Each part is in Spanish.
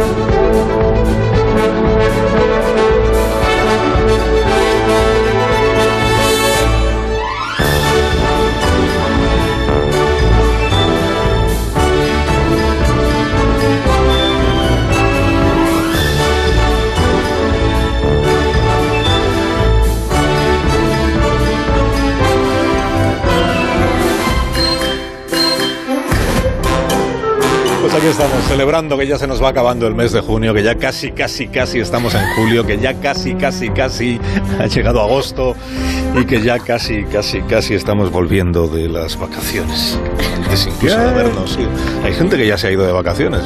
aquí celebrando que ya se nos va acabando el mes de junio, que ya casi, casi, casi estamos en julio, que ya casi, casi, casi ha llegado agosto y que ya casi, casi, casi estamos volviendo de las vacaciones. Antes incluso de habernos ido. Hay gente que ya se ha ido de vacaciones.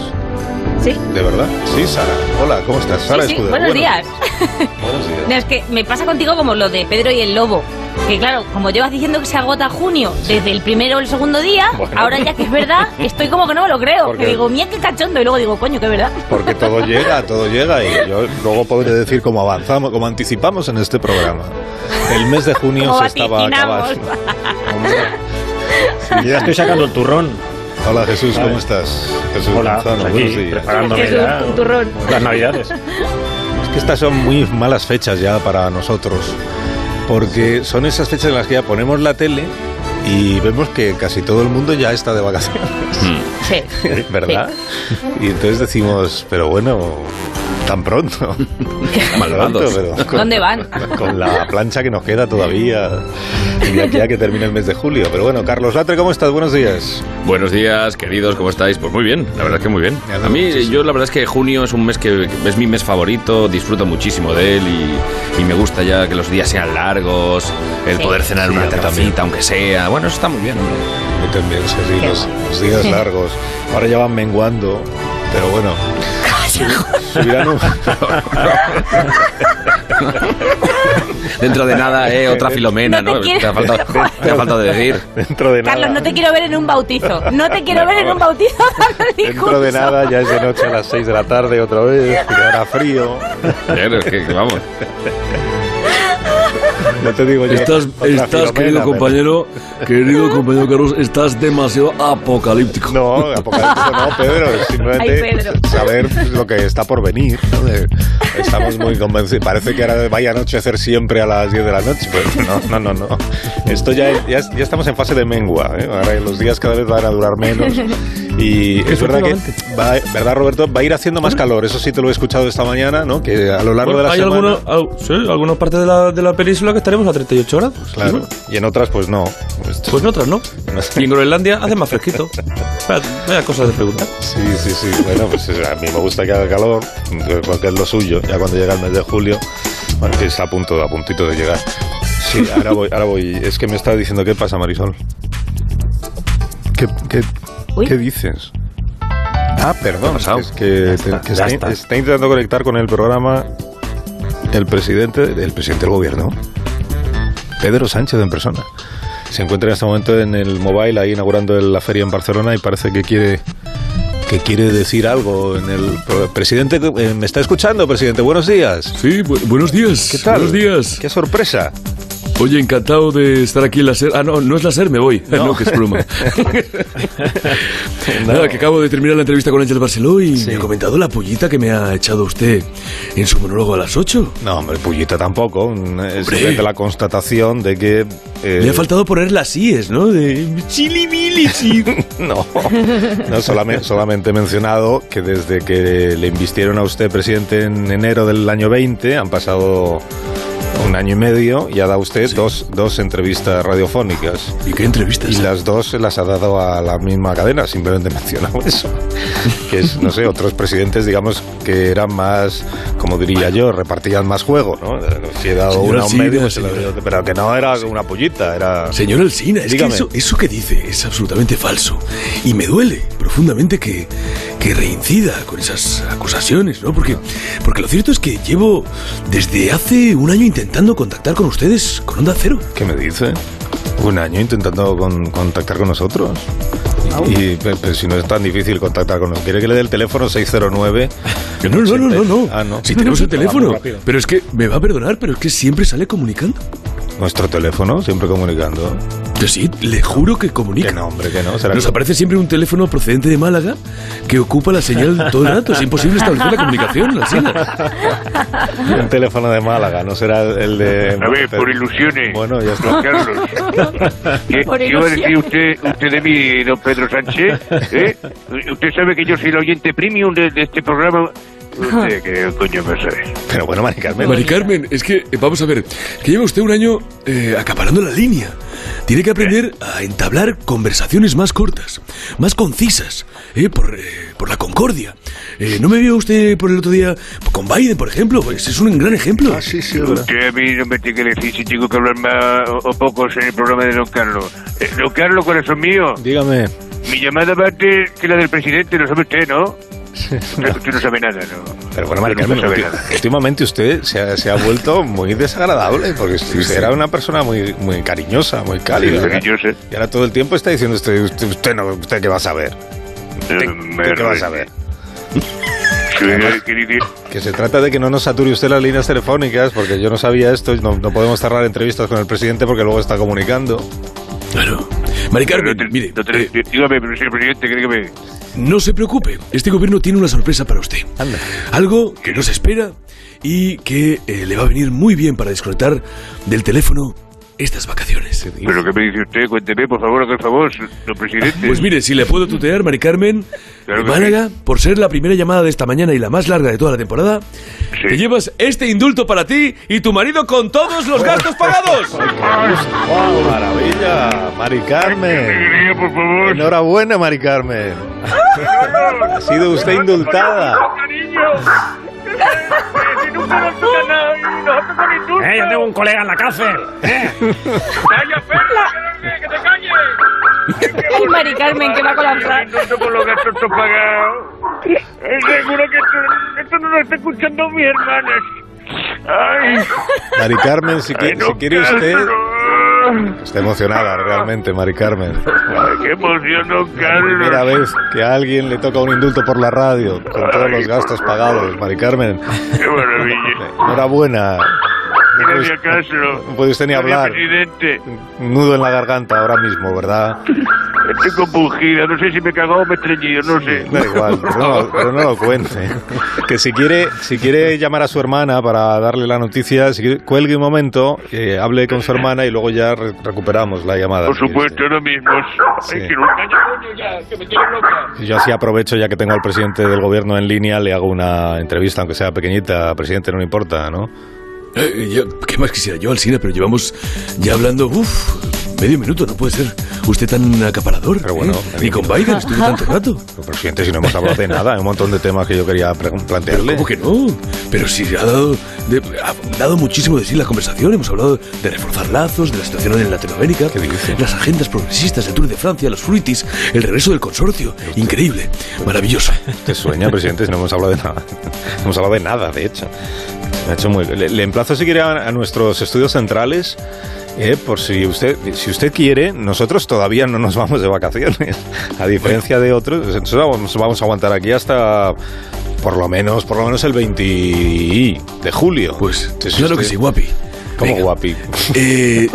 Sí. ¿De verdad? Sí, Sara. Hola, ¿cómo estás? Sara Sí, sí, Escudero. buenos Bueno, días. Buenos días. No, es que me pasa contigo como lo de Pedro y el Lobo. Que claro, como llevas diciendo que se agota junio desde el primero o el segundo día, Bueno. ahora ya que es verdad, estoy como que no me lo creo. Porque- Que digo, mía, qué cachondo. Y luego digo, coño, que es verdad. Porque todo llega, todo llega y yo luego podré decir cómo avanzamos, cómo anticipamos en este programa. El mes de junio se estaba acabando. Ya estoy sacando el turrón. Hola Jesús, ¿cómo estás? Jesús Hola, Manzano, pues buenos aquí, días. preparándome Jesús, ya un turrón. las navidades. Es que estas son muy malas fechas ya para nosotros, porque son esas fechas en las que ya ponemos la tele y vemos que casi todo el mundo ya está de vacaciones, Sí. ¿verdad? Y entonces decimos, pero bueno, tan pronto. Malvados. Pronto, pero con- ¿Dónde van? Con la plancha que nos queda todavía y de aquí a que termine el mes de julio. Pero bueno, Carlos Latre, ¿cómo estás? Buenos días. Buenos días, queridos, ¿cómo estáis? Pues muy bien, la verdad es que muy bien. A mí, muchísimo. yo la verdad es que junio es un mes que es mi mes favorito, disfruto muchísimo de él y, y me gusta ya que los días sean largos, el Sí. poder cenar en Sí, una terracita, aunque sea. Bueno, eso está muy bien, hombre. Yo también, sí, los, los días largos. Ahora ya van menguando, pero bueno. Subirán un- Dentro de nada, eh, otra filomena, No ¿no? te ha faltado, te ha faltado decir. Dentro de nada. Carlos, no te quiero ver en un bautizo. No te quiero ver en un bautizo Dentro de nada, ya es de noche a las 6 de la tarde otra vez, hará frío. Claro, es que, que vamos. No te digo yo. Estás, estás querido pero- compañero, querido compañero Carlos, estás demasiado apocalíptico. No, apocalíptico no, Pedro. Simplemente Ay, Pedro. saber lo que está por venir. ¿no? De- Estamos muy convencidos. Parece que ahora vaya a anochecer siempre a las 10 de la noche. Pero no, no, no. no. Esto ya, ya, ya estamos en fase de mengua. ¿eh? Ahora los días cada vez van a durar menos. Y es verdad que, va, ¿verdad, Roberto? Va a ir haciendo más calor. Eso sí te lo he escuchado esta mañana, ¿no? Que a lo largo Bueno, de la hay semana. algunos, sí, algunas partes de la, de la península que estaremos a 38 grados. Claro. Y en otras, pues no. Pues en otras no. Y en Groenlandia hace más fresquito. Vaya, vaya cosas de preguntar. Sí, sí, sí. Bueno, pues a mí me gusta que haga calor, porque es lo suyo. Ya cuando llega el mes de julio, bueno, que está a punto, a puntito de llegar. Sí, ahora voy, ahora voy. Es que me está diciendo qué pasa, Marisol. ¿Qué, qué, Uy. qué dices? Ah, perdón. Es que, te- está, que está, está. está intentando conectar con el programa el presidente, el presidente del gobierno, Pedro Sánchez en persona. Se encuentra en este momento en el mobile ahí inaugurando la feria en Barcelona y parece que quiere que quiere decir algo en el presidente eh, me está escuchando presidente buenos días Sí, bu- buenos días. qué tal Buenos días. qué sorpresa Oye, encantado de estar aquí en la SER. Ah, no, no es la SER, me voy. No. No, que es broma. Nada, que acabo de terminar la entrevista con Ángel Barceló y me ha comentado la pollita que me ha echado usted en su monólogo a las 8. no hombre pullita tampoco es simplemente la constatación de que eh, Le ha faltado poner las IES, ¿no? De chili mili, sí. No, no solamente, solamente he mencionado que desde que le invistieron a usted presidente en enero del año 20 han pasado un año y medio y ha dado usted dos, dos entrevistas radiofónicas. ¿Y qué entrevistas? Y las dos se las ha dado a la misma cadena, simplemente he mencionado eso. Que es, no sé, otros presidentes, digamos, que eran más, como diría yo, repartían más juego, ¿no? Si he dado una un medio, se lo pero que no era una pollita, era... Señor Alsina, es que eso, eso que dice es absolutamente falso. Y me duele profundamente que, que reincida con esas acusaciones, ¿no? Porque, porque lo cierto es que llevo desde hace un año intentando contactar con ustedes con Onda Cero. ¿Qué me dice? Un año intentando con- contactar con nosotros. Y pe- pero si no es tan difícil contactar con nosotros. ¿Quiere que le dé el teléfono 609? No, no, no, no, no. Ah, no. Si tenemos el Vamos teléfono. Pero es que, me va a perdonar, pero es que siempre sale comunicando. Nuestro teléfono, siempre comunicando. Sí, le juro que comunica. Que no, hombre, que no. ¿Será Nos que- aparece siempre un teléfono procedente de Málaga que ocupa la señal todo el rato. Es imposible establecer la comunicación, Alsina. un teléfono de Málaga, no será el de... A ver, por ilusiones. Bueno, ya está. Don Carlos. ¿Qué, Por qué iba a decir usted, usted de mí, don Pedro Sánchez? ¿Eh? Usted sabe que yo soy el oyente premium de, de este programa. ¿Usted qué coño me? Pero bueno, Mari Carmen. Mari Carmen, es que, eh, vamos a ver, que lleva usted un año eh, acaparando la línea. Tiene que aprender a entablar conversaciones más cortas, más concisas, eh, por, eh, por la concordia. Eh, ¿No me vio usted por el otro día con Biden, por ejemplo? Pues es un gran ejemplo. Ah, sí, sí. Usted a mí no me tiene que decir si tengo que hablar más o, o pocos en el programa de don Carlos. Eh, don Carlos, corazón mío, Dígame. mi llamada va antes que la del presidente, lo sabe usted, ¿no? Usted, usted no sabe nada, ¿no? Pero bueno, Carmen, no últimamente usted se ha, se ha vuelto muy desagradable, porque usted era una persona muy, muy cariñosa, muy cálida. Sé. Y ahora todo el tiempo está diciendo usted, usted, usted no, usted qué va a saber. ¿Usted, Eh, qué va a saber? Que se trata de que no nos sature usted las líneas telefónicas, porque yo no sabía esto, y no, no podemos cerrar entrevistas con el presidente porque luego está comunicando. Claro. Mari Carmen, No te- mire, eh, dígame, pero señor presidente, dígame. no se preocupe. Este gobierno tiene una sorpresa para usted. Anda. Algo que no se espera y que eh, le va a venir muy bien para desconectar del teléfono estas vacaciones. ¿Pero qué me dice usted? Cuénteme, por favor, haga el favor, señor presidente. Pues mire, si le puedo tutear, Mari Carmen, Claro Málaga, por ser la primera llamada de esta mañana y la más larga de toda la temporada, Sí. te llevas este indulto para ti y tu marido con todos los gastos pagados. ¡Wow, maravilla! Mari Carmen. Alegría, por favor. Enhorabuena, Mari Carmen. Ha sido usted indultada. Cariño. Si nunca nos toca nada. Eh, yo tengo un colega en la cárcel. Eh. ¡Calla, perra! ¡Que te calles! Ay, Mari Carmen, que va con los gastos todos pagados. Eh, Seguro que esto, esto no lo está escuchando mi hermana. Ay. Mari Carmen, si, qui- Ay, no, si quiere usted... Está emocionada realmente, Mari Carmen. Qué emoción, don Primera Carlos. vez que a alguien le toca un indulto por la radio, con todos los gastos pagados, Mari Carmen. Qué maravilla. Enhorabuena. Que No no puede, usted ni hablar. presidente. Nudo en la garganta ahora mismo, ¿verdad? Estoy compungida. No sé si me he cagado o me he estreñido. No sé. Da igual, pero no, pero no lo cuente. Que si quiere, si quiere llamar a su hermana para darle la noticia, si quiere, cuelgue un momento, eh, hable con su hermana y luego ya re- recuperamos la llamada. Por supuesto, ahora mismo. Sí. Que no coño, ya, que me loca. Yo así aprovecho, ya que tengo al presidente del gobierno en línea, le hago una entrevista, aunque sea pequeñita. Presidente, no le importa, ¿no? Eh, yo- ¿Qué más quisiera yo, Alcina? Pero llevamos ya hablando, uff, medio minuto. No puede ser usted tan acaparador. Pero bueno, ¿eh? Ni con. Biden estuve tanto rato. Pero, presidente, si no hemos hablado de nada, hay un montón de temas que yo quería plantearle. ¿Cómo que no? Pero sí, ha dado, de- ha dado muchísimo de sí la conversación. Hemos hablado de reforzar lazos, de la situación en Latinoamérica, ¿Qué dice? las agendas progresistas, el Tour de Francia, los fruitis, el regreso del consorcio. Increíble, maravilloso. Te sueña, presidente, si no hemos hablado de nada. No hemos hablado de nada, de hecho. Ha hecho muy... le, le emplazo si quiere a, a nuestros estudios centrales. eh, por si usted, si usted quiere, nosotros todavía no nos vamos de vacaciones. A diferencia de otros, nosotros vamos, vamos a aguantar aquí hasta por lo menos, por lo menos el 20 de julio. Pues Entonces, claro que usted- sí, guapi. ¿Cómo Venga. guapi? Eh,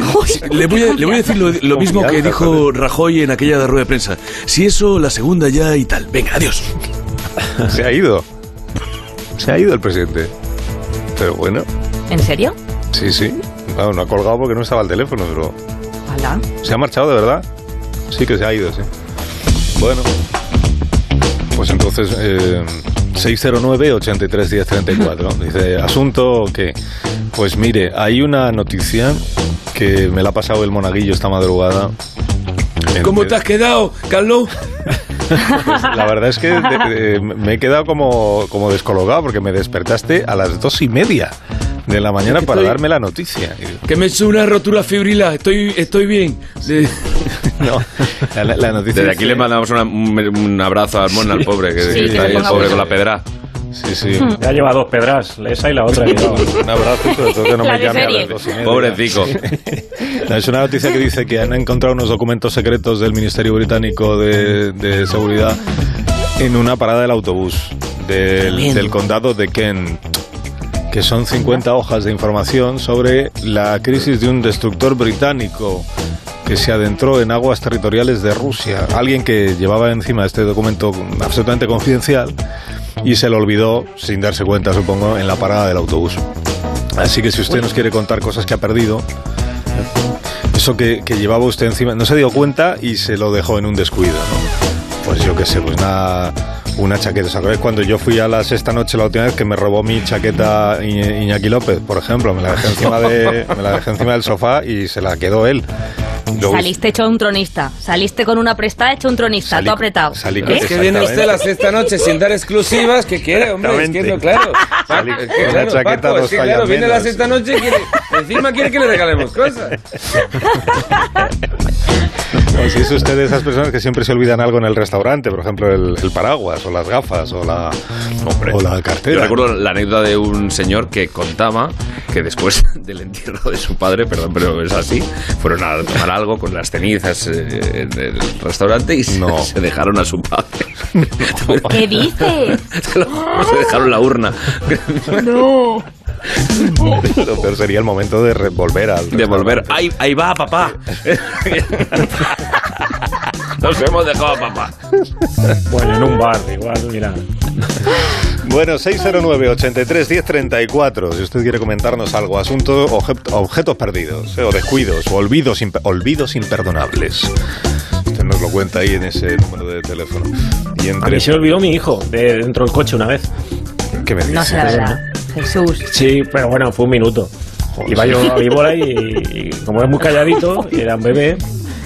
le, voy a, le voy a decir lo, lo mismo que dijo Rajoy en aquella rueda de prensa. Si eso, la segunda ya y tal. Venga, adiós. Se ha ido. Se ha ido el presidente. Pero bueno, ¿En serio? sí, sí. Bueno, no ha colgado porque no estaba el teléfono, pero... Hola. ¿Se ha marchado de verdad? Sí que se ha ido, sí. Bueno, pues entonces eh, 609-83-1034. Dice, asunto que, pues mire, hay una noticia que me la ha pasado el monaguillo esta madrugada. ¿Cómo te has quedado, Carlos? Pues la verdad es que de- de- me he quedado como, como descolocado porque me despertaste a las dos y media de la mañana para estoy- darme la noticia. Que me he hecho una rotura fibrila. Estoy, estoy bien. No, la, noticia Desde aquí le mandamos una- un, un abrazo al mono, al pobre, que Sí, está que ahí el pobre con la pedra. Sí, sí. Ya lleva dos pedras, esa y la otra. Un abrazo sobre todo que no La me llame a las dos y media. Pobrecico. No, es una noticia que dice que han encontrado unos documentos secretos del Ministerio Británico de, de Seguridad en una parada del autobús del, del condado de Kent, que son 50 hojas de información sobre la crisis de un destructor británico que se adentró en aguas territoriales de Rusia. Alguien que llevaba encima este documento absolutamente confidencial y se lo olvidó, sin darse cuenta, supongo, en la parada del autobús. Así que si usted nos quiere contar cosas que ha perdido, eso que, que llevaba usted encima, no se dio cuenta y se lo dejó en un descuido, ¿no? Pues yo qué sé, pues nada, una chaqueta. ¿Os acordáis cuando yo fui a la sexta noche la última vez que me robó mi chaqueta Iñ- Iñaki López, por ejemplo? Me la dejé encima, de, me la dejé encima del sofá y se la quedó él. Luego- Saliste hecho un tronista. Saliste con una prestada hecho un tronista, Salí- todo apretado. salí con- ¿Eh? Es que viene usted la sexta noche sin dar exclusivas, ¿qué quiere, hombre? Es que no, claro. Salí Es con que, una claro, chaqueta Paco, es dos que, claro, viene la menos. sexta noche y quiere, encima quiere que le regalemos cosas. Si es usted de esas personas que siempre se olvidan algo en el restaurante, por ejemplo, el, el paraguas o las gafas o la, Hombre. o la Yo cartera. recuerdo la anécdota de un señor que contaba que después del entierro de su padre, perdón, pero es así, fueron a tomar algo con las cenizas eh, en el restaurante y se, No. se dejaron a su padre. ¿Qué dices? Se lo- se dejaron la urna. No. Lo peor sería el momento de volver al De volver. Ahí, ahí va, papá. Nos hemos dejado a papá. Bueno, en un bar, igual, mira. Bueno, 609-83-1034. Si usted quiere comentarnos algo, asunto obje- objetos perdidos, eh, o descuidos, o olvidos, olvidos imperdonables. Nos lo cuenta ahí en ese número de teléfono. Y A entre... mí se me olvidó mi hijo de dentro del coche una vez. ¿Qué me No dice? sé la verdad. Jesús. Sí, pero bueno, fue un minuto. Iba yo a mi bola y, y como es muy calladito, era un bebé,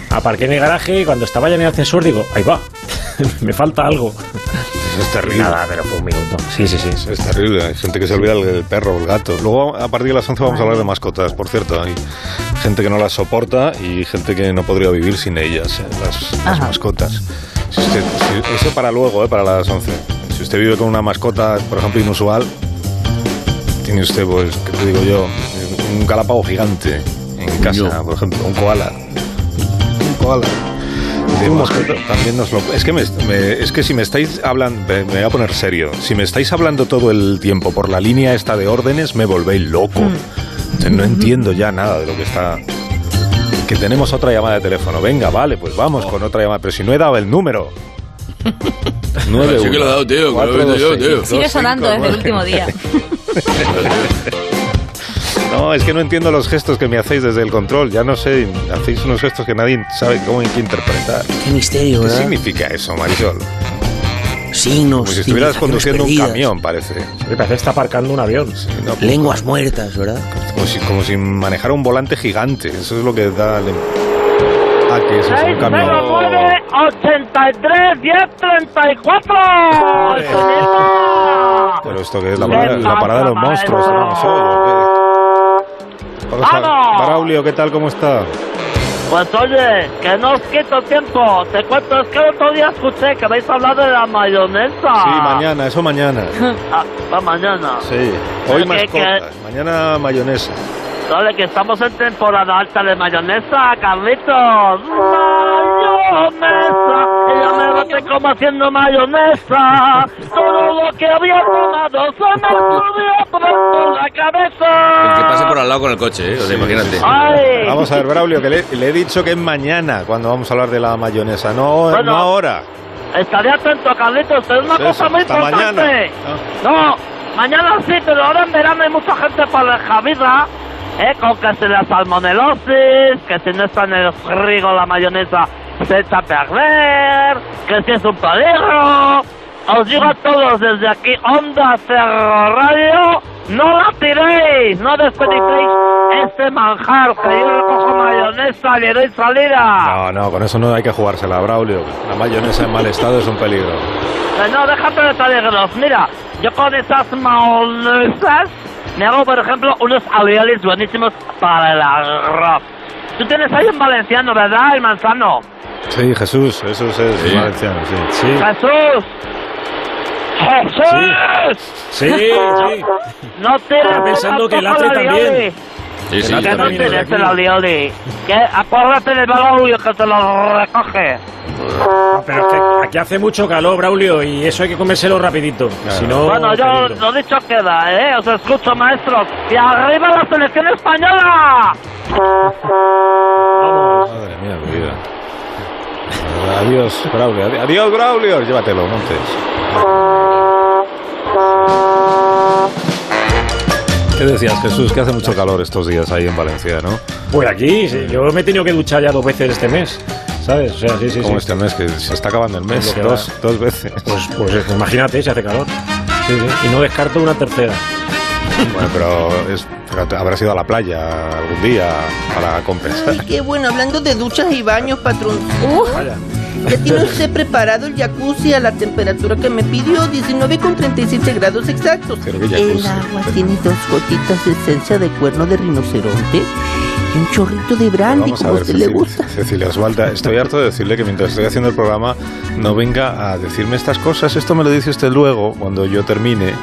aparqué en el garaje y cuando estaba ya en el ascensor digo, ahí va, me falta algo. Eso es terrible. Nada, pero fue un minuto. Sí, sí, sí. Es terrible, hay gente que se olvida el, el perro o el gato. Luego, a partir de las 11 vamos a hablar de mascotas, por cierto. Hay gente que no las soporta y gente que no podría vivir sin ellas, eh, las, mascotas. Si usted- si- eso para luego, eh, para las 11. Si usted vive con una mascota, por ejemplo, inusual, tiene usted, pues, ¿qué te digo yo? Un galápago gigante en casa, por ejemplo, un koala. Un koala. De mascota también nos lo... Es que, me- me- es que si me estáis hablando... Me, me voy a poner serio. Si me estáis hablando todo el tiempo por la línea esta de órdenes, me volvéis loco. Entonces, no entiendo ya nada de lo que está... Que tenemos otra llamada de teléfono. Venga, vale, pues vamos con otra llamada. Pero si no he dado el número. 9 Sí que lo he dado, tío, que lo he yo, tío. Sigue sonando desde el último día. No, es que no entiendo los gestos que me hacéis desde el control. Ya no sé, hacéis unos gestos que nadie sabe cómo hay que interpretar. Qué misterio, ¿Qué ¿verdad? significa eso, Marisol? Signos. Como si estuvieras conduciendo un perdidas, camión, parece. Me parece que está aparcando un avión. Sí, no, pues, Lenguas muertas, ¿verdad? como, si, como si manejara un volante gigante. Eso es lo que da... el- Ah, que eso es un camión. 609 83 1034 Pero esto que es la parada, la parada de los monstruos, ¿no? No soy, ¿o qué? Vamos a- ¡Vamos! Braulio, ¿qué tal? ¿Cómo está? Pues oye, que no os quito tiempo. Te cuento, es que el otro día escuché que habéis hablado de la mayonesa. Sí, mañana, eso mañana. Ah, va mañana. Sí. Hoy ¿Qué, mascotas, mañana mayonesa. Dale, que estamos en temporada alta de mayonesa, Carlitos. Mayonesa. Ella me bate como haciendo mayonesa. Todo lo que había tomado se me subió por la cabeza. Es que pase por al lado con el coche, ¿eh? O sea, imagínate. Ay. Vamos a ver, Braulio, que le, le he dicho que es mañana cuando vamos a hablar de la mayonesa, no, Bueno. no ahora. Estaré atento, Carlitos. Es una Eso, cosa muy importante. mañana. No, mañana sí, pero ahora en verano hay mucha gente por la Javida, ¿eh? Con que si la salmonelosis, que si no está en el frigo la mayonesa se echa a perder, que si es un peligro. Os digo a todos desde aquí, Onda Cerro Radio, no la tiréis, no desperdicéis este manjar, que yo recojo mayonesa y le doy salida. No, no, con eso no hay que jugársela, Braulio. La mayonesa en mal estado es un peligro. Eh, No, déjate de peligros. Mira, yo con esas mayonesas me hago, por ejemplo, unos alveolis buenísimos para el arroz. Tú tienes ahí un valenciano, ¿verdad, el manzano? Sí, Jesús, eso es, es Sí. valenciano, sí. Sí, ¡Jesús! ¡Jesús! sí, sí. No tires Estaba pensando que el también. Sí, sí, no aquí. el alioli. Que acuérdate del Braulio que te lo recoge. No, pero es que aquí hace mucho calor, Braulio, y eso hay que comérselo rapidito. Si no, Bueno, yo lo dicho queda, ¿eh? Os escucho, maestros. ¡Y arriba la selección española! Madre mía, mi vida. Adiós, Braulio. Adi- Adiós, Braulio. Llévatelo, Montes. ¿Qué decías, Jesús? Que hace mucho calor estos días ahí en Valencia, ¿no? Pues aquí, sí, yo me he tenido que duchar ya dos veces este mes, ¿sabes? O sea, sí, sí, Como sí. este mes, que se está acabando el mes. Que Dos, dos veces. Pues, pues imagínate, se hace calor. Sí, sí. Y no descarto una tercera. Bueno, pero es, fíjate, habrás ido a la playa algún día para compensar. Ay, qué bueno, hablando de duchas y baños, patrón. Vaya. Ya tiene usted preparado el jacuzzi a la temperatura que me pidió, 19 con 37 grados exactos. El agua tiene dos gotitas de esencia de cuerno de rinoceronte un chorrito de brandy, como a ver, usted le Cecilia, gusta. Cecilia Osvalda, estoy harto de decirle que mientras estoy haciendo el programa no venga a decirme estas cosas. Esto me lo dice usted luego, cuando yo termine,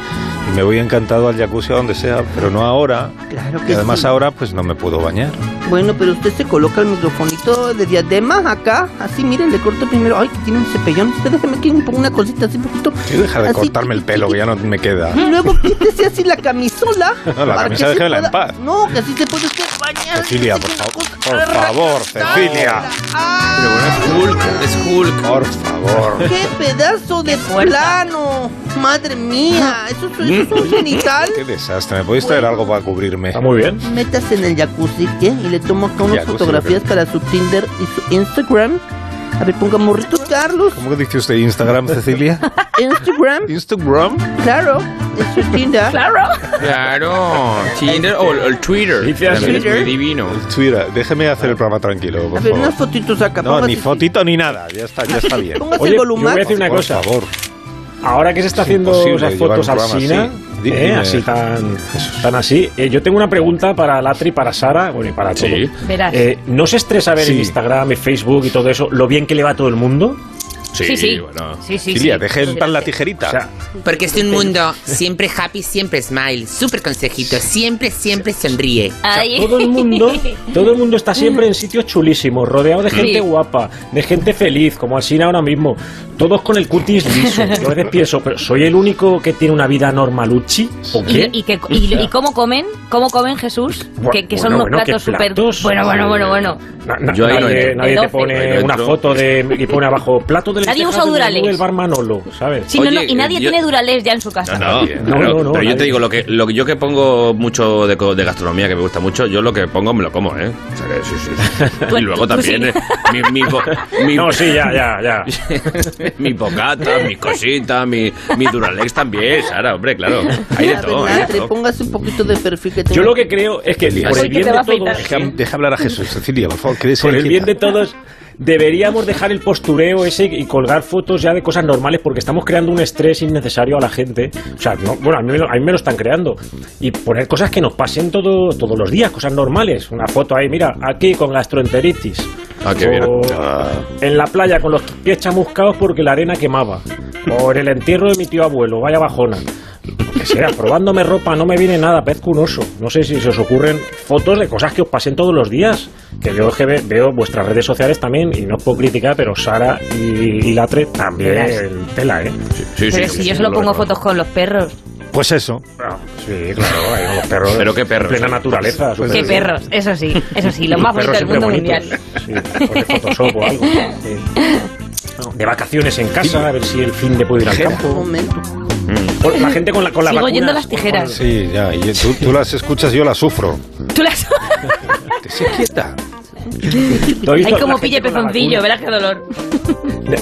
y me voy encantado al jacuzzi a donde sea, pero no ahora. Claro Y que además sí. ahora pues no me puedo bañar. Bueno, pero usted se coloca el microfonito de diadema acá, así, miren, le corto primero. Ay, que tiene un cepellón. Usted déjeme que me ponga una cosita así un poquito. Quiero dejar de así, cortarme el pelo, que ya no me queda. Y luego quítese así la camisola. No, la camisa déjela en paz. No, que así se puede usted bañar. Cecilia, por favor, por favor. Cecilia. Pero bueno, es Hulk, es Hulk. Por favor. ¡Qué pedazo de plano! ¡Madre mía! ¿Eso, es- eso es un genital? Qué desastre. ¿Me podéis traer algo para cubrirme? Está muy bien. Métase en el jacuzzi ¿qué? y le tomo acá unas fotografías para su Tinder y su Instagram. A ver, ponga morritos Carlos. ¿Cómo que dice usted Instagram, Cecilia? Instagram, Instagram. claro, es su Tinder. Claro. Claro. Tinder o el, el Twitter. Dice así. Es muy Twitter. divino. Twitter, déjeme hacer el programa tranquilo, por A ver, favor. unas fotitos acá. No, ni fotito ni nada. Ya está, ya está bien. Póngase Oye, el yo voy a volumen. decir una por cosa. favor. Ahora que se está Es haciendo llevar fotos así. Di- ¿eh? así tan, tan así, eh, yo tengo una pregunta para Latri, para Sara, bueno, y para todo. Sí. Verás. Eh, ¿No se estresa ver en Sí. Instagram y Facebook y todo eso lo bien que le va a todo el mundo? Sí, sí. bueno. Sí, sí, Cecilia, sí. deje en la tijerita. O sea, Porque es un mundo siempre happy, siempre smile, súper consejito, siempre, siempre sonríe. Todo el mundo, todo el mundo está siempre en sitios chulísimos, rodeado de gente Sí. guapa, de gente feliz, como así ahora mismo, todos con el cutis liso. Yo a veces pienso, pero ¿soy el único que tiene una vida normaluchi? ¿O ¿Y, qué? y, que- y- y cómo comen? ¿Cómo comen Jesús? Bu- Que, que son bueno, unos bueno, ¿qué platos súper... Bueno, bueno, bueno, bueno. Na- na- Yo ahí no nadie, te pone una foto de y pone abajo plato de Nadie lentejas usa Duralex. del bar Manolo, ¿sabes? Sí, no, no, Oye, y nadie yo- tiene Durales ya en su casa. No, no. No, pero, no, no, pero yo nadie. te digo, lo que, lo que yo que pongo mucho de, co- de gastronomía, que me gusta mucho, yo lo que pongo me lo como, ¿eh? O sea que sí, sí. Tú- y luego tú- tú también sí. eh, mi, mi, bo- mi- No, sí, ya, ya, ya. mi bocata, mis cositas, mi, mi Duralex también, Sara, hombre, claro. Hay de todo, hay de Natre, todo. póngase un poquito de perfil que Yo tenga lo que creo es que por el que bien te de todos. Deja, deja hablar a Jesús, Cecilia, por favor. quédese por el bien de todos, deberíamos dejar el postureo ese y colgar fotos ya de cosas normales porque estamos creando un estrés innecesario a la gente. O sea, no, bueno, a mí, me lo- a mí me lo están creando. Y poner cosas que nos pasen todo, todos los días, cosas normales. Una foto ahí, mira, aquí con gastroenteritis. Ah, qué bien. O en la playa con los pies chamuscados porque la arena quemaba. O en el entierro de mi tío abuelo, vaya bajona. Lo que sea, probándome ropa no me viene nada, pezco un oso. No sé si se os ocurren fotos de cosas que os pasen todos los días. Que yo que ve- veo vuestras redes sociales también, y no os puedo criticar, pero Sara y, y Latre también Verás. tela, ¿eh? Sí, Pero sí, si sí, yo sí, solo lo pongo fotos con los perros. Pues eso. Ah, Sí, claro, con los perros. Pero qué perros, Plena naturaleza. Pues Qué perros, eso sí, eso sí, los Los más bonitos del mundo mundial. Sí, de Photoshop o algo. Sí. No, De vacaciones en casa, a ver si el fin de puedo ir al Un campo. La gente con la, con la Sigo vacuna- yendo a las tijeras. Sí, ya. Y tú, tú las escuchas, yo las sufro. Tú las... Esté quieta. ¿Tú has visto Hay la como pille pezoncillo, verás qué dolor.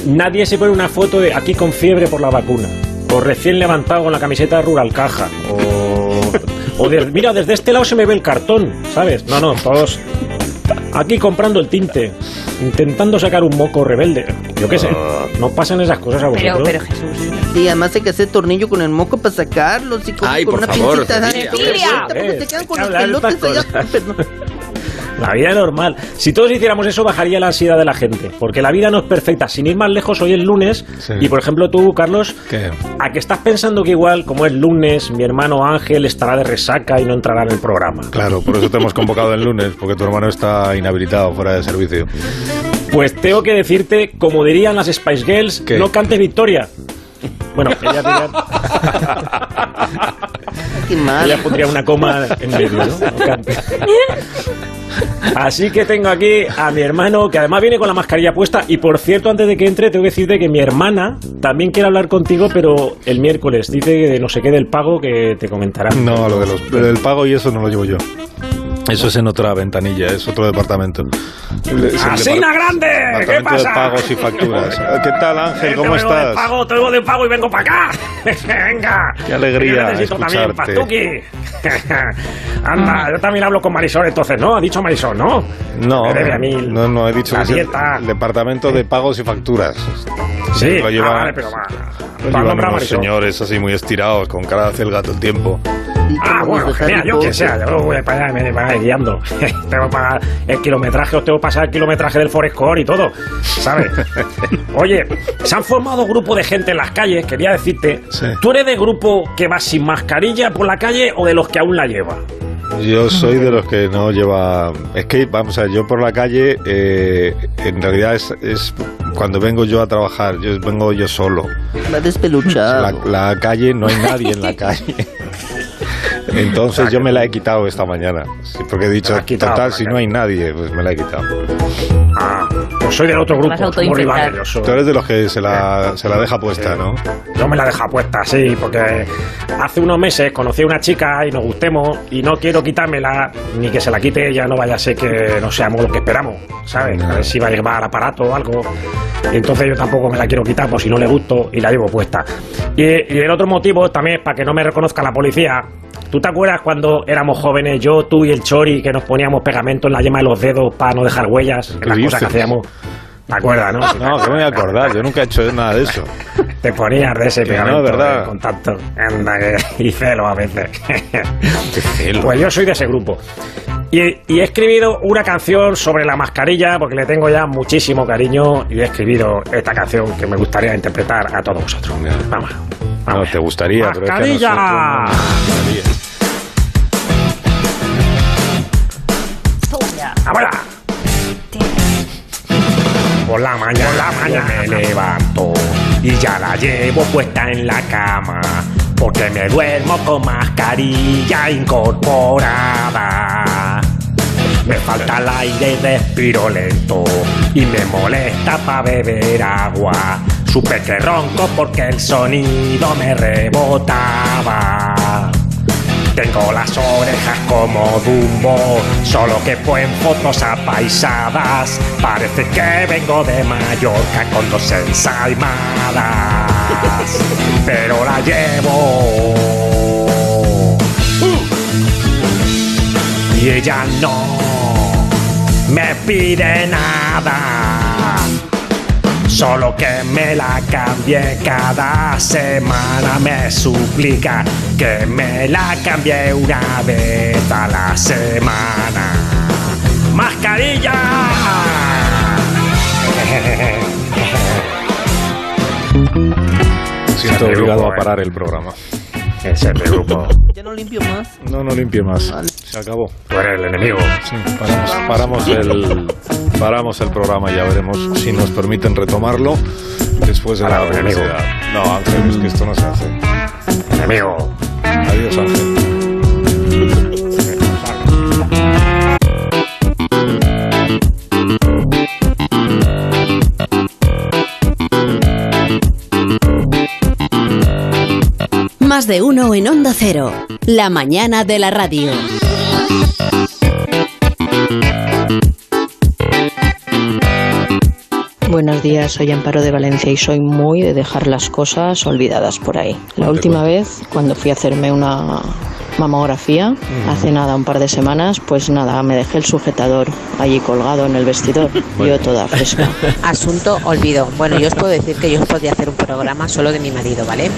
Nadie se pone una foto de aquí con fiebre por la vacuna. O recién levantado con la camiseta de Rural Caja. O, o de- mira, desde este lado se me ve el cartón, ¿sabes? No, no, todos aquí comprando el tinte, intentando sacar un moco rebelde. Yo qué sé, no pasan esas cosas a vosotros. pero Jesús. Sí, además hay que hacer tornillo con el moco para sacarlo. Y con, Ay, con por una favor, pincita. Porque se quedan con los pelotes allá. La vida normal. Si todos hiciéramos eso, bajaría la ansiedad de la gente. Porque la vida no es perfecta. Sin ir más lejos, hoy es lunes. Sí. Y por ejemplo, tú, Carlos, ¿Qué? ¿a que estás pensando que igual, como es lunes, mi hermano Ángel estará de resaca y no entrará en el programa? Claro, por eso te hemos convocado el lunes, porque tu hermano está inhabilitado fuera de servicio. Pues tengo que decirte, como dirían las Spice Girls, ¿Qué? no cantes victoria. Bueno, ella diría, Qué mal. ella pondría una coma en medio, ¿no? Así que tengo aquí a mi hermano, que además viene con la mascarilla puesta. Y por cierto, antes de que entre, tengo que decirte que mi hermana también quiere hablar contigo, pero el miércoles. Dice de no sé qué del pago que te comentará. No, lo de los, del pago y eso no lo llevo yo. Eso es en otra ventanilla, es otro departamento. El- el ¡Asina grande! ¿Qué Departamento pasa? de pagos y facturas. ¿Qué tal, Ángel? ¿Cómo Te vengo de estás? pago, te vengo de pago y vengo para acá. Venga. Qué alegría Yo necesito también escucharte. pastuqui. Anda, yo también hablo con Marisol entonces, ¿no? Ha dicho Marisol, ¿no? No, Me debe a mí no, no, he dicho la que es el- dieta. el departamento de pagos y facturas. Sí, lo lleva, ah, vale, pero va. lo Va, llevan unos Marisol. señores así muy estirados, con cara de celga todo el tiempo. Ah, bueno, genial, yo que sea, yo voy para allá me van guiando. tengo que pagar el kilometraje, os tengo que pasar el kilometraje del Forescore y todo, ¿sabes? Oye, se han formado grupos de gente en las calles, quería decirte. ¿Tú eres de grupo que va sin mascarilla por la calle o de los que aún la lleva? Yo soy de los que no lleva... Es que, vamos a ver, yo por la calle, eh, en realidad es, es cuando vengo yo a trabajar, yo vengo yo solo. La despeluchado. La, la calle, no hay nadie en la calle. Entonces yo me la he quitado esta mañana. Porque he dicho, quitado, total, ¿para si no hay nadie, pues me la he quitado. Ah, pues soy del otro grupo, Tú eres de los que se la, se la deja puesta, ¿no? Yo me la deja puesta, sí, porque hace unos meses conocí a una chica y nos gustemos y no quiero quitármela ni que se la quite ella, no vaya a ser que no seamos lo que esperamos, ¿sabes? A ver si va a llevar aparato o algo. Y entonces yo tampoco me la quiero quitar por si no le gusto y la llevo puesta. Y, y el otro motivo también es para que no me reconozca la policía. ¿Tú te acuerdas cuando éramos jóvenes, yo, tú y el Chori, que nos poníamos pegamento en la yema de los dedos para no dejar huellas en las cosas que dices? hacíamos? ¿Te acuerdas, no? No, que me voy a acordar, yo nunca he hecho nada de eso. Te ponías de ese Que pegamento no, ¿verdad? de contacto. Anda, que y celo a veces. Pues yo soy de ese grupo. Y, y he escribido una canción sobre la mascarilla porque le tengo ya muchísimo cariño y he escribido esta canción que me gustaría interpretar a todos vosotros. Vamos. No, te gustaría, pero es que a ¡Mascarilla! no gustaría. ¡Ahora! Por la mañana, por la mañana me levanto y ya la llevo puesta en la cama. Porque me duermo con mascarilla incorporada. Me falta el aire y respiro lento y me molesta para beber agua. Supe que ronco porque el sonido me rebotaba. Tengo las orejas como Dumbo, solo que en fotos apaisadas. Parece que vengo de Mallorca con dos ensaimadas, pero la llevo. Y ella no me pide nada. Solo que me la cambie cada semana. Me suplica que me la cambie una vez a la semana. ¡Mascarilla! Siento obligado a parar el programa. Ese es mi grupo. Ya no limpio más. No, no limpie más. Se acabó. Tú eres el enemigo. Sí, paramos, paramos el, paramos el programa y ya veremos si nos permiten retomarlo después de la Parado, publicidad. No, Ángel, es que esto no se hace. Enemigo. Adiós, Ángel. Más de uno en Onda Cero. La mañana de la radio. Buenos días, soy Amparo de Valencia y soy muy de dejar las cosas olvidadas por ahí. La última vez, cuando fui a hacerme una mamografía, hace nada, un par de semanas, pues nada, me dejé el sujetador allí colgado en el vestidor, yo toda fresca. Asunto olvido. Bueno, yo os puedo decir que yo os podría hacer un programa solo de mi marido, ¿vale?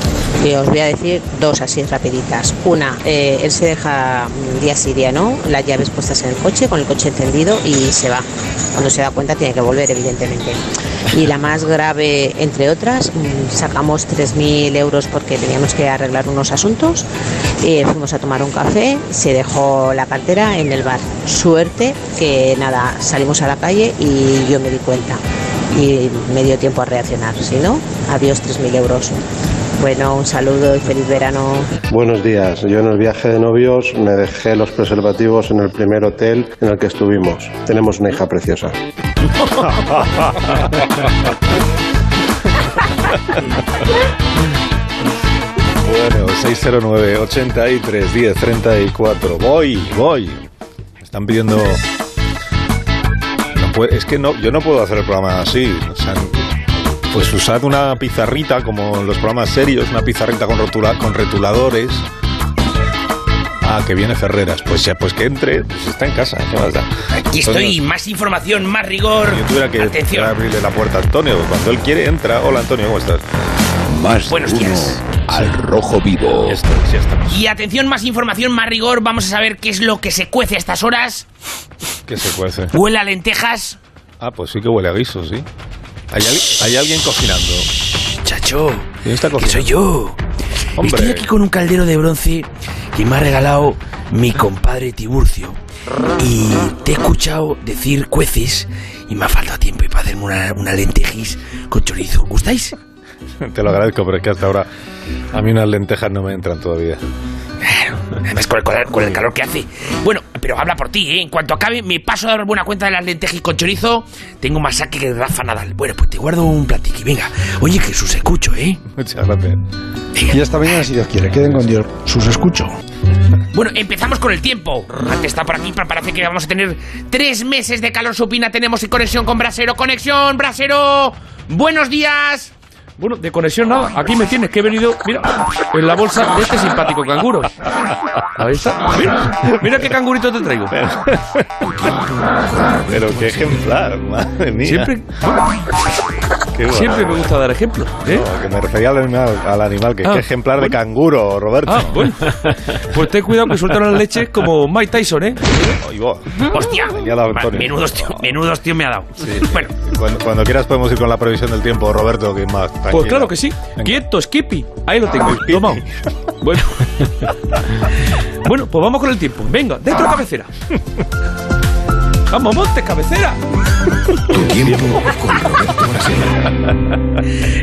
Y os voy a decir dos así rapiditas. Una, eh, él se deja mm, día sí, día no, las llaves puestas en el coche, con el coche encendido y se va. Cuando se da cuenta tiene que volver, evidentemente. Y la más grave, entre otras, mm, sacamos 3.000 euros porque teníamos que arreglar unos asuntos. Eh, fuimos a tomar un café, se dejó la cartera en el bar. Suerte que nada, salimos a la calle y yo me di cuenta. Y me dio tiempo a reaccionar. Si no, adiós 3.000 euros. Bueno, un saludo y feliz verano. Buenos días. Yo en el viaje de novios me dejé los preservativos en el primer hotel en el que estuvimos. Tenemos una hija preciosa. Bueno, 609 83 10 34. Voy, voy. Me están pidiendo. No puede- es que no, yo no puedo hacer el programa así. O sea, pues usad una pizarrita como en los programas serios, una pizarrita con, rotula- con retuladores. Ah, que viene Ferreras. Pues ya, pues que entre, pues está en casa. ¿qué más da? Aquí Antonio, estoy, más información, más rigor. Yo tuviera que Atención. abrirle la puerta a Antonio. Cuando él quiere, entra. Hola, Antonio, ¿cómo estás? Más Buenos uno días. Al rojo vivo. Ya estamos. Y atención, más información, más rigor. Vamos a saber qué es lo que se cuece a estas horas. Que se cuece. Huele a lentejas. Ah, pues sí que huele a guiso, sí. ¿Hay, al- hay alguien cocinando? Chacho, ¿Quién está que cocinando? soy yo. Hombre. Estoy aquí con un caldero de bronce que me ha regalado mi compadre Tiburcio. Y te he escuchado decir cueces y me ha faltado tiempo y para hacerme una, una lentejis con chorizo. ¿Gustáis? Te lo agradezco, pero es que hasta ahora a mí unas lentejas no me entran todavía. Además, con el, con el- con el calor que hace. Bueno, pero habla por ti, ¿eh? En cuanto acabe, me paso a dar buena cuenta de las lentejas con chorizo. Tengo más saque que Rafa Nadal. Bueno, pues te guardo un platiqui. Venga, oye, que sus escucho, ¿eh? Muchas gracias. Y esta mañana, si Dios quiere, queden con Dios. Sus escucho. Bueno, empezamos con el tiempo. Antes está por aquí, pero parece que vamos a tener tres meses de calor supina. Tenemos conexión con Brasero. ¡Conexión, Brasero! ¡Buenos días! Bueno, de conexión nada. Aquí me tienes, que he venido, mira, en la bolsa de este simpático canguro. Ahí está. Mira, mira qué cangurito te traigo. Pero qué ejemplar, madre mía. Siempre, Qué bueno. siempre me gusta dar ejemplos. ¿eh? No, que me refería al animal, al animal que Ah, qué ejemplar de canguro, Roberto. Ah, bueno. Pues ten cuidado que sueltan las leches como Mike Tyson, ¿eh? Va. ¡Hostia! Antonio. Menudos tío, menudos tío me ha dado. Bueno, Cuando, cuando quieras podemos ir con la previsión del tiempo, Roberto, que más. Pues claro que sí. Quieto, Skippy. Ahí lo tengo. Tomado. Bueno. bueno, pues vamos con el tiempo. Venga, dentro cabecera. Vamos, monte, cabecera.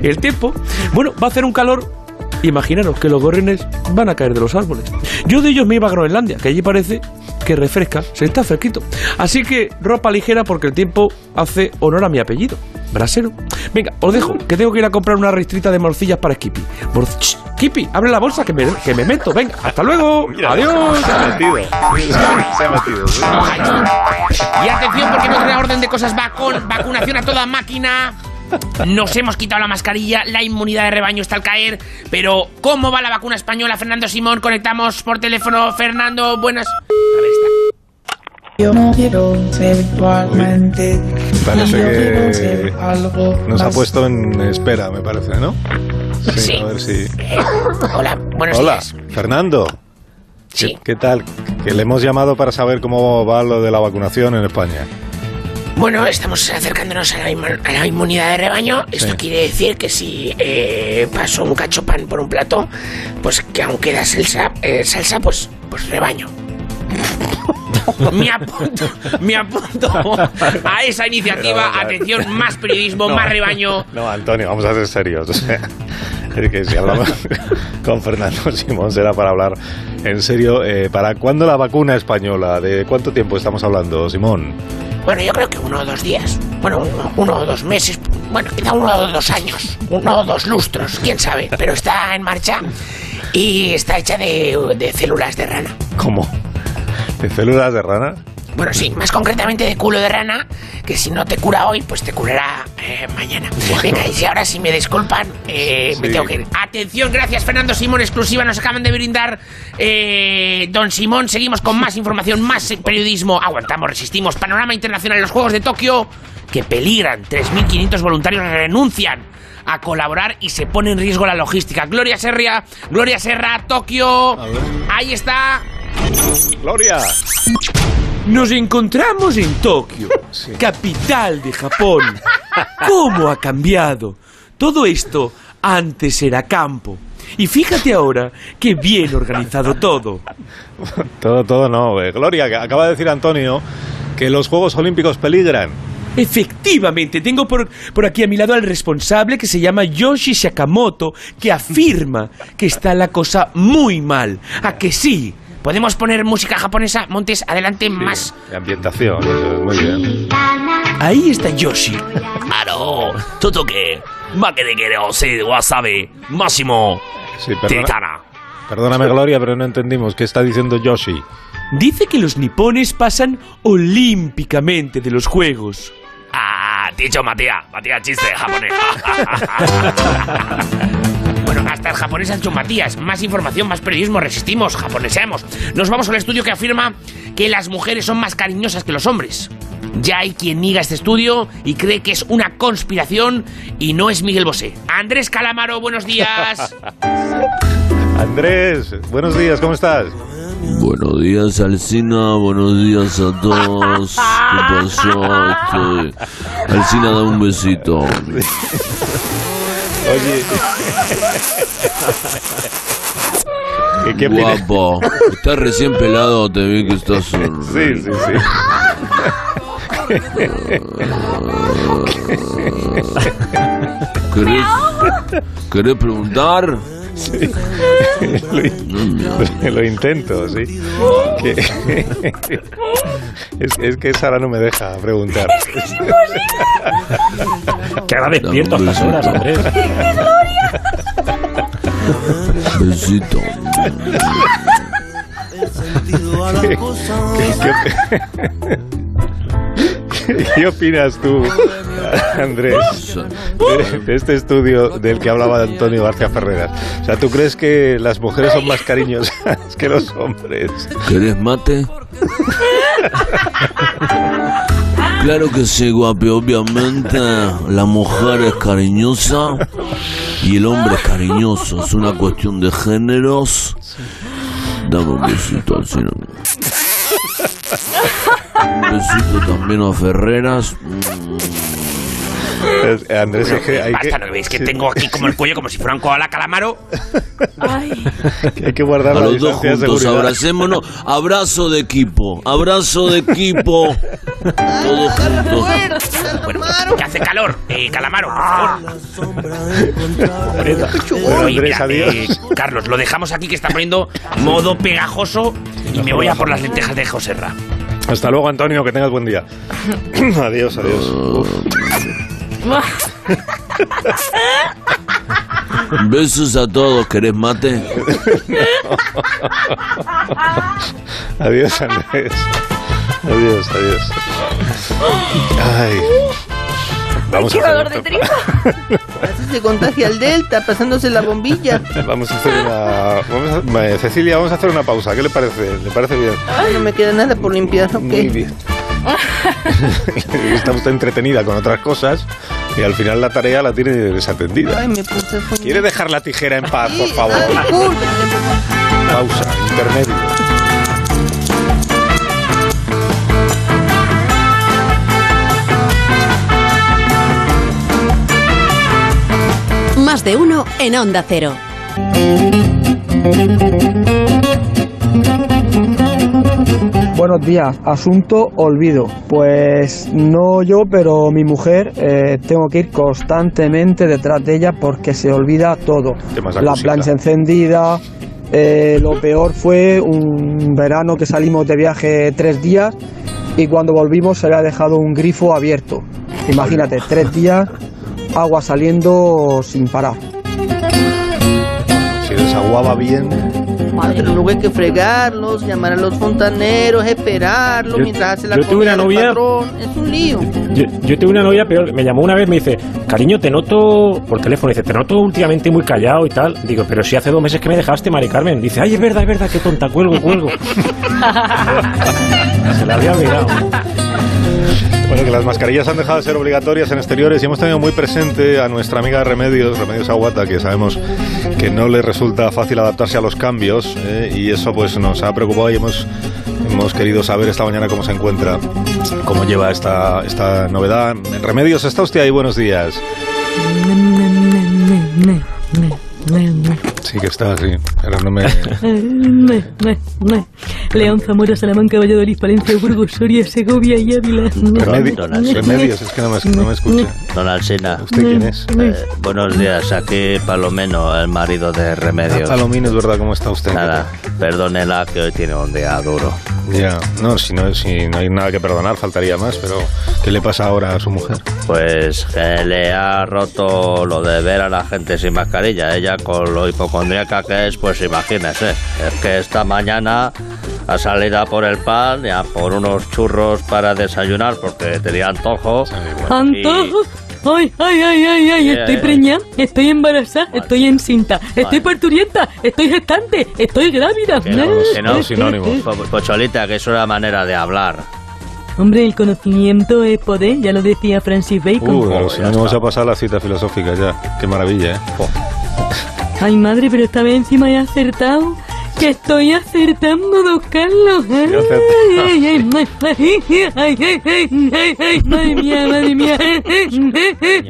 El tiempo, bueno, va a hacer un calor. Imaginaros que los gorriones van a caer de los árboles. Yo de ellos me iba a Groenlandia, que allí parece que refresca, se está fresquito. Así que ropa ligera porque el tiempo hace honor a mi apellido, Brasero. Venga, os dejo, que tengo que ir a comprar una ristrita de morcillas para Skippy. Mor- Skippy, abre la bolsa que me, que me meto. Venga, hasta luego. Adiós. Se ha metido. Se ha metido. sí. y atención porque otra orden de cosas va con vacunación a toda máquina. Nos hemos quitado la mascarilla, la inmunidad de rebaño está al caer, pero ¿cómo va la vacuna española? Fernando Simón, conectamos por teléfono. Fernando, buenas. A ver, está. Yo no quiero ser. Parece que nos ha puesto en espera, me parece, ¿no? Sí. A ver si. Hola, buenos Hola, días. Fernando. Sí. ¿Qué, ¿Qué tal? Que le hemos llamado para saber cómo va lo de la vacunación en España. Bueno, estamos acercándonos a la, a la inmunidad de rebaño. Esto Sí. quiere decir que si eh, paso un cachopan por un plato, pues que aún queda salsa, eh, salsa pues, pues rebaño. me apunto, me apunto a esa iniciativa. Pero, Atención, más periodismo, No. más rebaño. No, Antonio, vamos a ser serios. Es que si hablamos con Fernando Simón será para hablar en serio. Eh, ¿Para cuándo la vacuna española? ¿De cuánto tiempo estamos hablando, Simón? Bueno, yo creo que uno o dos días. Bueno, uno, uno o dos meses. Bueno, quizá uno o dos años. Uno o dos lustros, quién sabe. Pero está en marcha y está hecha de, de células de rana. ¿Cómo? ¿De células de rana? Bueno, sí, más concretamente de culo de rana, que si no te cura hoy, pues te curará eh, mañana. Venga, y si ahora sí me disculpan, eh, me tengo que ir. Atención, gracias Fernando Simón, exclusiva, nos acaban de brindar eh, Don Simón. Seguimos con más información, más periodismo. Aguantamos, resistimos. Panorama internacional, los Juegos de Tokio, que peligran. 3.500 voluntarios renuncian a colaborar y se pone en riesgo la logística. Gloria Serra, Gloria Serra, Tokio. Ahí está. Gloria. Nos encontramos en Tokio, capital de Japón. ¿Cómo ha cambiado? Todo esto antes era campo. Y fíjate ahora qué bien organizado todo. Todo, todo no. eh. Gloria, acaba de decir Antonio que los Juegos Olímpicos peligran. Efectivamente, tengo por, por aquí a mi lado al responsable que se llama Yoshi Sakamoto, que afirma que está la cosa muy mal. ¿A que sí? ¿Podemos poner música japonesa? Montes, adelante más. De ambientación, eso, muy bien. Ahí está Yoshi. Claro, todo que. Va que de quiero, sí. Máximo. Sí, perdona, Perdóname, Gloria, pero no entendimos qué está diciendo Yoshi. Dice que los nipones pasan olímpicamente de los juegos. Ah, dicho Matías. Matías, chiste japonés. Bueno, hasta el japonés ha hecho un Matías. Más información, más periodismo, resistimos, japoneseamos. Nos vamos al estudio que afirma que las mujeres son más cariñosas que los hombres. Ya hay quien niega este estudio y cree que es una conspiración y no es Miguel Bosé. Andrés Calamaro, buenos días. Andrés, buenos días, ¿cómo estás? Buenos días, Alcina. Buenos días a todos. ¿Qué pasó? Este, Alcina, da un besito. Oye. ¿Qué, qué? Guapo. Estás recién pelado, te vi que estás. Sí, sí, sí. ¿Querés, ¿Querés preguntar? Sí. Lo, lo intento, sí. Que- es, es que Sara no me deja preguntar. Que ahora despierto a estas horas, Andrés. Besito. ¿Qué, qué- qué opinas tú, Andrés, de, de este estudio del que hablaba Antonio García Ferreras? O sea, ¿tú crees que las mujeres son más cariñosas que los hombres? ¿Querés mate? Claro que sí, guapi. Obviamente la mujer es cariñosa y el hombre es cariñoso. Es una cuestión de géneros. Dame un besito al cine. Un besito también a Ferreras. Es- eh, Andrés, es que hay que, Basta, ¿no veis que tengo aquí como el cuello como si fuera un koala calamaro? que hay que guardar A la los dos de juntos, seguridad. abracémonos. Abrazo de equipo. Abrazo de equipo. Todos juntos. Bueno, que hace calor, eh, calamaro, por favor. Bueno, mira, eh, Carlos, lo dejamos aquí que está poniendo modo pegajoso y me voy a por las lentejas de Joserra. Hasta luego, Antonio, que tengas buen día. adiós, adiós. Besos a todos. ¿Querés mate? Adiós, Andrés. Adiós, adiós. Ay. Vamos a Qué dolor hacer, de tripa. Así se contagia el Delta, pasándose la bombilla. vamos a hacer una. Vamos a- Cecilia, vamos a hacer una pausa. ¿Qué le parece? ¿Le parece bien? Ay, no me queda nada por limpiar, ok. Muy bien. Está usted entretenida con otras cosas y al final la tarea la tiene desatendida. Ay, me puse a ¿Quiere dejar la tijera en paz, por favor? Pausa, intermedio. Más de uno en Onda Cero. Buenos días, asunto olvido. Pues no yo, pero mi mujer, eh, tengo que ir constantemente detrás de ella porque se olvida todo. La cosita. plancha encendida, eh, lo peor fue un verano que salimos de viaje tres días y cuando volvimos se había dejado un grifo abierto. Imagínate, tres días, agua saliendo sin parar. Si desaguaba bien. Luego hay que fregarlos, llamar a los fontaneros, esperarlos Yo- mientras hace la yo tuve una novia- patrón. Es un lío. Yo, yo tengo una novia peor, me llamó una vez, me dice, cariño, te noto por teléfono, dice, te noto últimamente muy callado y tal. Digo, pero si hace dos meses que me dejaste, Mari Carmen. Dice, ay, es verdad, es verdad, qué tonta, cuelgo, cuelgo. Se la había olvidado. Bueno, que las mascarillas han dejado de ser obligatorias en exteriores y hemos tenido muy presente a nuestra amiga Remedios, Remedios Aguata, que sabemos que no le resulta fácil adaptarse a los cambios ¿eh? y eso pues nos ha preocupado y hemos, hemos querido saber esta mañana cómo se encuentra, cómo lleva esta, esta novedad. Remedios, ¿está usted ahí? Buenos días. Sí que está así, pero no me... Me, me, me. León, Zamora, Salamanca, Valladolid, Palencia, Burgos, Soria, Segovia y Ávila. Remedi- Remedios, es que no me, no me escucha. Don Alsina. ¿Usted quién es? Eh, buenos días, aquí Palomeno, el marido de Remedios. Ah, Palomino, es verdad, ¿cómo está usted? Nada, perdónela que hoy tiene un día duro. Ya, no, si no, si no hay nada que perdonar, faltaría más, pero ¿qué le pasa ahora a su mujer? Pues que le ha roto lo de ver a la gente sin mascarilla. Ella con lo hipocondríaca que es, pues imagínese. Es que esta mañana ha salido a por el pan y a por unos churros para desayunar porque tenía antojo. Antojo. Ay, ay, ay, ay, ay, estoy preñada, estoy embarazada, estoy encinta, estoy parturienta, estoy gestante, estoy grávida. Que no, que no, Po- Pocholita, que es una manera de hablar. Hombre, el conocimiento es poder, ya lo decía Francis Bacon. Uh, pero si no vamos a pasar la cita filosófica ya. Qué maravilla, ¿eh? Ay, madre, pero esta vez encima he acertado que estoy acertando, don Carlos. Ay, madre mía, madre mía.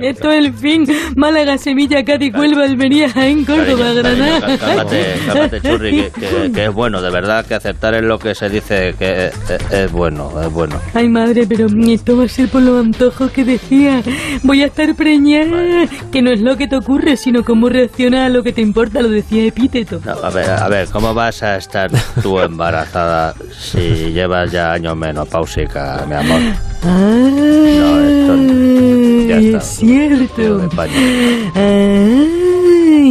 Esto es el fin. Málaga, Sevilla, Cádiz, Huelva, Almería, Jaén, Córdoba, Granada. Cálmate, cálmate, Churri, que, que, que, es bueno, de verdad, que acertar es lo que se dice que es, es, bueno, es bueno. Ay, madre, pero esto va a ser por los antojos que decía. Voy a estar preñada, que no es lo que te ocurre, sino cómo reacciona a lo que te importa, lo decía Epíteto. No, a ver, a ver, ¿cómo vas a estar tú embarazada si llevas ya años menopáusica, mi amor? Ay, ya está. es cierto.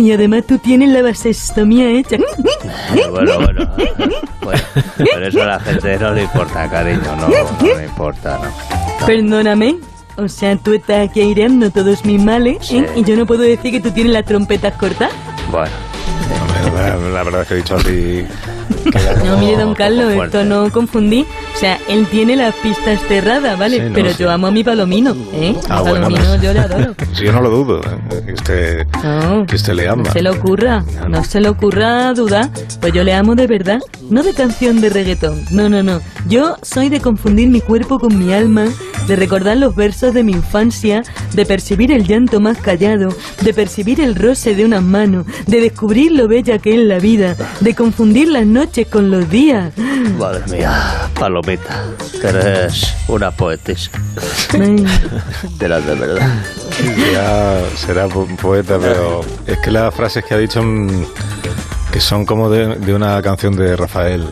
Y además tú tienes la vasectomía hecha. Bueno, bueno, bueno, pero eso a la gente no le importa, cariño, no, no le importa, no. Perdóname. O sea, tú estás aquí aireando todos mis males ¿eh? y yo no puedo decir que tú tienes las trompetas cortas. Bueno, La, verdad es que he dicho así... No, mire, don Carlos, esto no confundí. O sea, él tiene las pistas cerradas, ¿vale? Sí, no, Pero sí. yo amo a mi palomino, ¿eh? Ah, bueno, palomino no. yo le adoro. Sí, yo no lo dudo, ¿eh? que, usted, No. que usted le ama. No se le ocurra, no se le ocurra dudar, pues yo le amo de verdad, no de canción de reggaetón, no, no, no. Yo soy de confundir mi cuerpo con mi alma, de recordar los versos de mi infancia, de percibir el llanto más callado, de percibir el roce de unas manos, de descubrir lo bella que es la vida, de confundir las noches con los días. madre mía, Palomita, que eres una poetisa. De las de verdad. Ya será po- poeta, pero es que las frases que ha dicho mm, que son como de, de una canción de Rafael.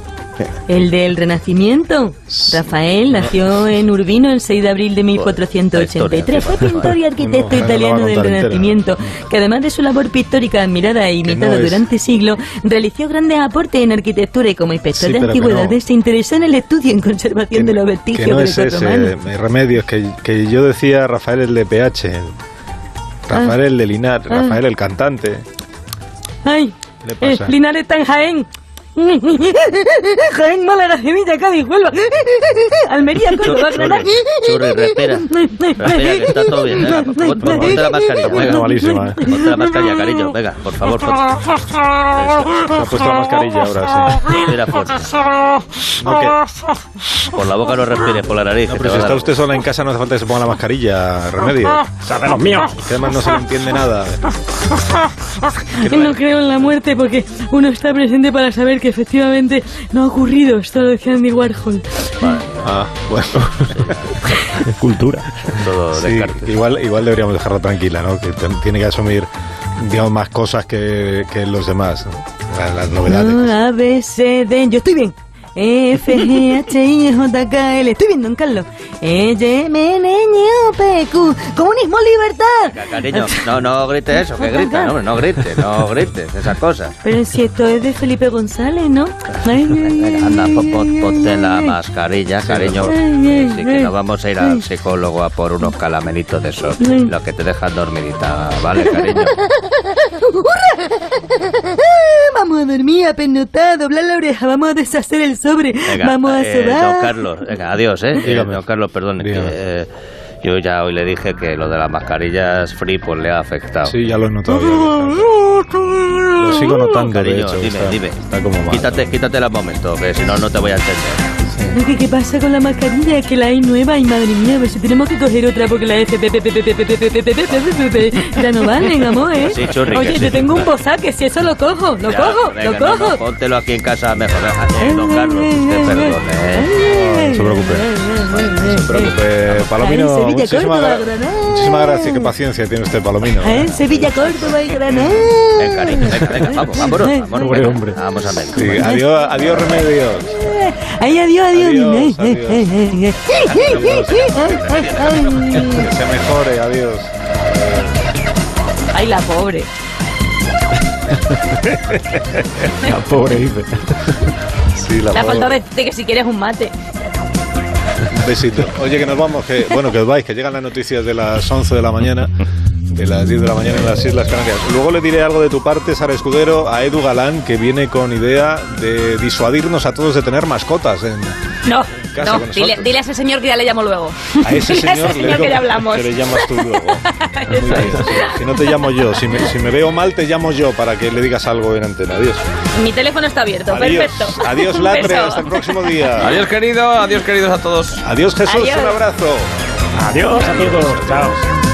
El del Renacimiento. Rafael nació en Urbino el 6 de abril de 1483. Fue pintor y arquitecto italiano del. Renacimiento, que además de su labor pictórica admirada e imitada durante siglos, realizó grandes aportes en arquitectura y como inspector de antigüedades se interesó en el estudio y en conservación de los vestigios no es ese, Remedios, que, que yo decía Rafael el de PH, Rafael Ah. el de Linar, Ah. Rafael el cantante. ¡Ay! ¿Qué le Eh? Linares está en Jaén. Jaén, Málaga, Sevilla, Cádiz, Huelva, Almería, Córdoba, Granada. churri, respira. Respira, que está todo bien. Venga, pon- pon- ponte la mascarilla. Venga, malísima, eh. Ponte la mascarilla, cariño. Venga, por favor, ponte. Se ha puesto la mascarilla ahora, sí. Respira fuerte. Por la boca no respires, por la nariz. No, pero si está usted sola en casa no hace falta que se ponga la mascarilla, Remedios. ¡Esa de los míos! Que además no se le entiende nada. No creo en la muerte porque uno está presente para saber que efectivamente no ha ocurrido. Esto lo decía Andy Warhol. Ah, bueno. Cultura. Todo Sí, igual, igual deberíamos dejarla tranquila, ¿no? Que tiene que asumir, digamos, más cosas que, que los demás. ¿no? Las, las novedades. No, A, B, C, D. Yo estoy bien. E, F, G, H, I, J, K, L. Estoy bien, don Carlos. E, Y, M, N, O, P, Q. Comunismo, libertad. Cariño, no, no grites eso, que grita, no, hombre, no grites, no grites, esas cosas. Pero si esto es de Felipe González, ¿no? Ay, Anda, pon- ay, ponte la mascarilla, cariño. Sí, que nos vamos a ir al psicólogo a por unos calamelitos de esos, Ay. los que te dejan dormidita, ¿vale, cariño? vamos a dormir apenotado, doblar la oreja, vamos a deshacer el sobre, vamos a eh, Carlos, adiós, ¿eh? eh Dígame. Carlos, perdón. Eh, yo ya hoy le dije que lo de las mascarillas free pues le ha afectado. Sí, ya lo he notado. lo sigo notando, Cariño, de hecho. Dime, dime. Está como mal. Quítate, quítate los momentos, que si no, no te voy a entender. ¿Qué, ¿Qué pasa con la mascarilla? Es que la hay nueva y madre mía, pues si tenemos que coger otra porque la FPPPPPPPPPPPPPP ya no valen, amor, ¿eh? Oye, te tengo un bozaque, si eso lo cojo, lo cojo, lo cojo. Póntelo aquí en casa mejor, don Carlos, te perdone, ¿eh? No se preocupe. No se preocupe, Palomino. Muchísimas gracias, qué paciencia tiene usted, Palomino. En Sevilla, Córdoba y Granada. Venga, venga, venga, vamos, vámonos, vámonos. Vamos a ver. Adiós, adiós, remedios. Ay, adiós, adiós. Adiós, adiós. Que se mejore, adiós. Ay, la pobre. La pobre dice. Sí, la Le ha pobre. faltado decirte que si quieres un mate. Un besito. Oye, que nos vamos, que bueno, que os vais, que llegan las noticias de las 11 de la mañana, de las 10 de la mañana en las Islas Canarias. Luego le diré algo de tu parte, Sara Escudero, a Edu Galán, que viene con idea de disuadirnos a todos de tener mascotas en, No, casa no, dile, dile a ese señor que ya le llamo luego. A ese Dile a señor, ese le señor digo que ya hablamos. que le llamas tú luego. Muy bien. Si, si no te llamo yo, si me, si me veo mal, te llamo yo para que le digas algo en antena. Adiós. Mi teléfono está abierto, Adiós. perfecto. Adiós, Latre. Hasta el próximo día. Adiós, querido. Adiós, queridos a todos. Adiós, Jesús. Adiós. Un abrazo. Adiós a todos. Chao.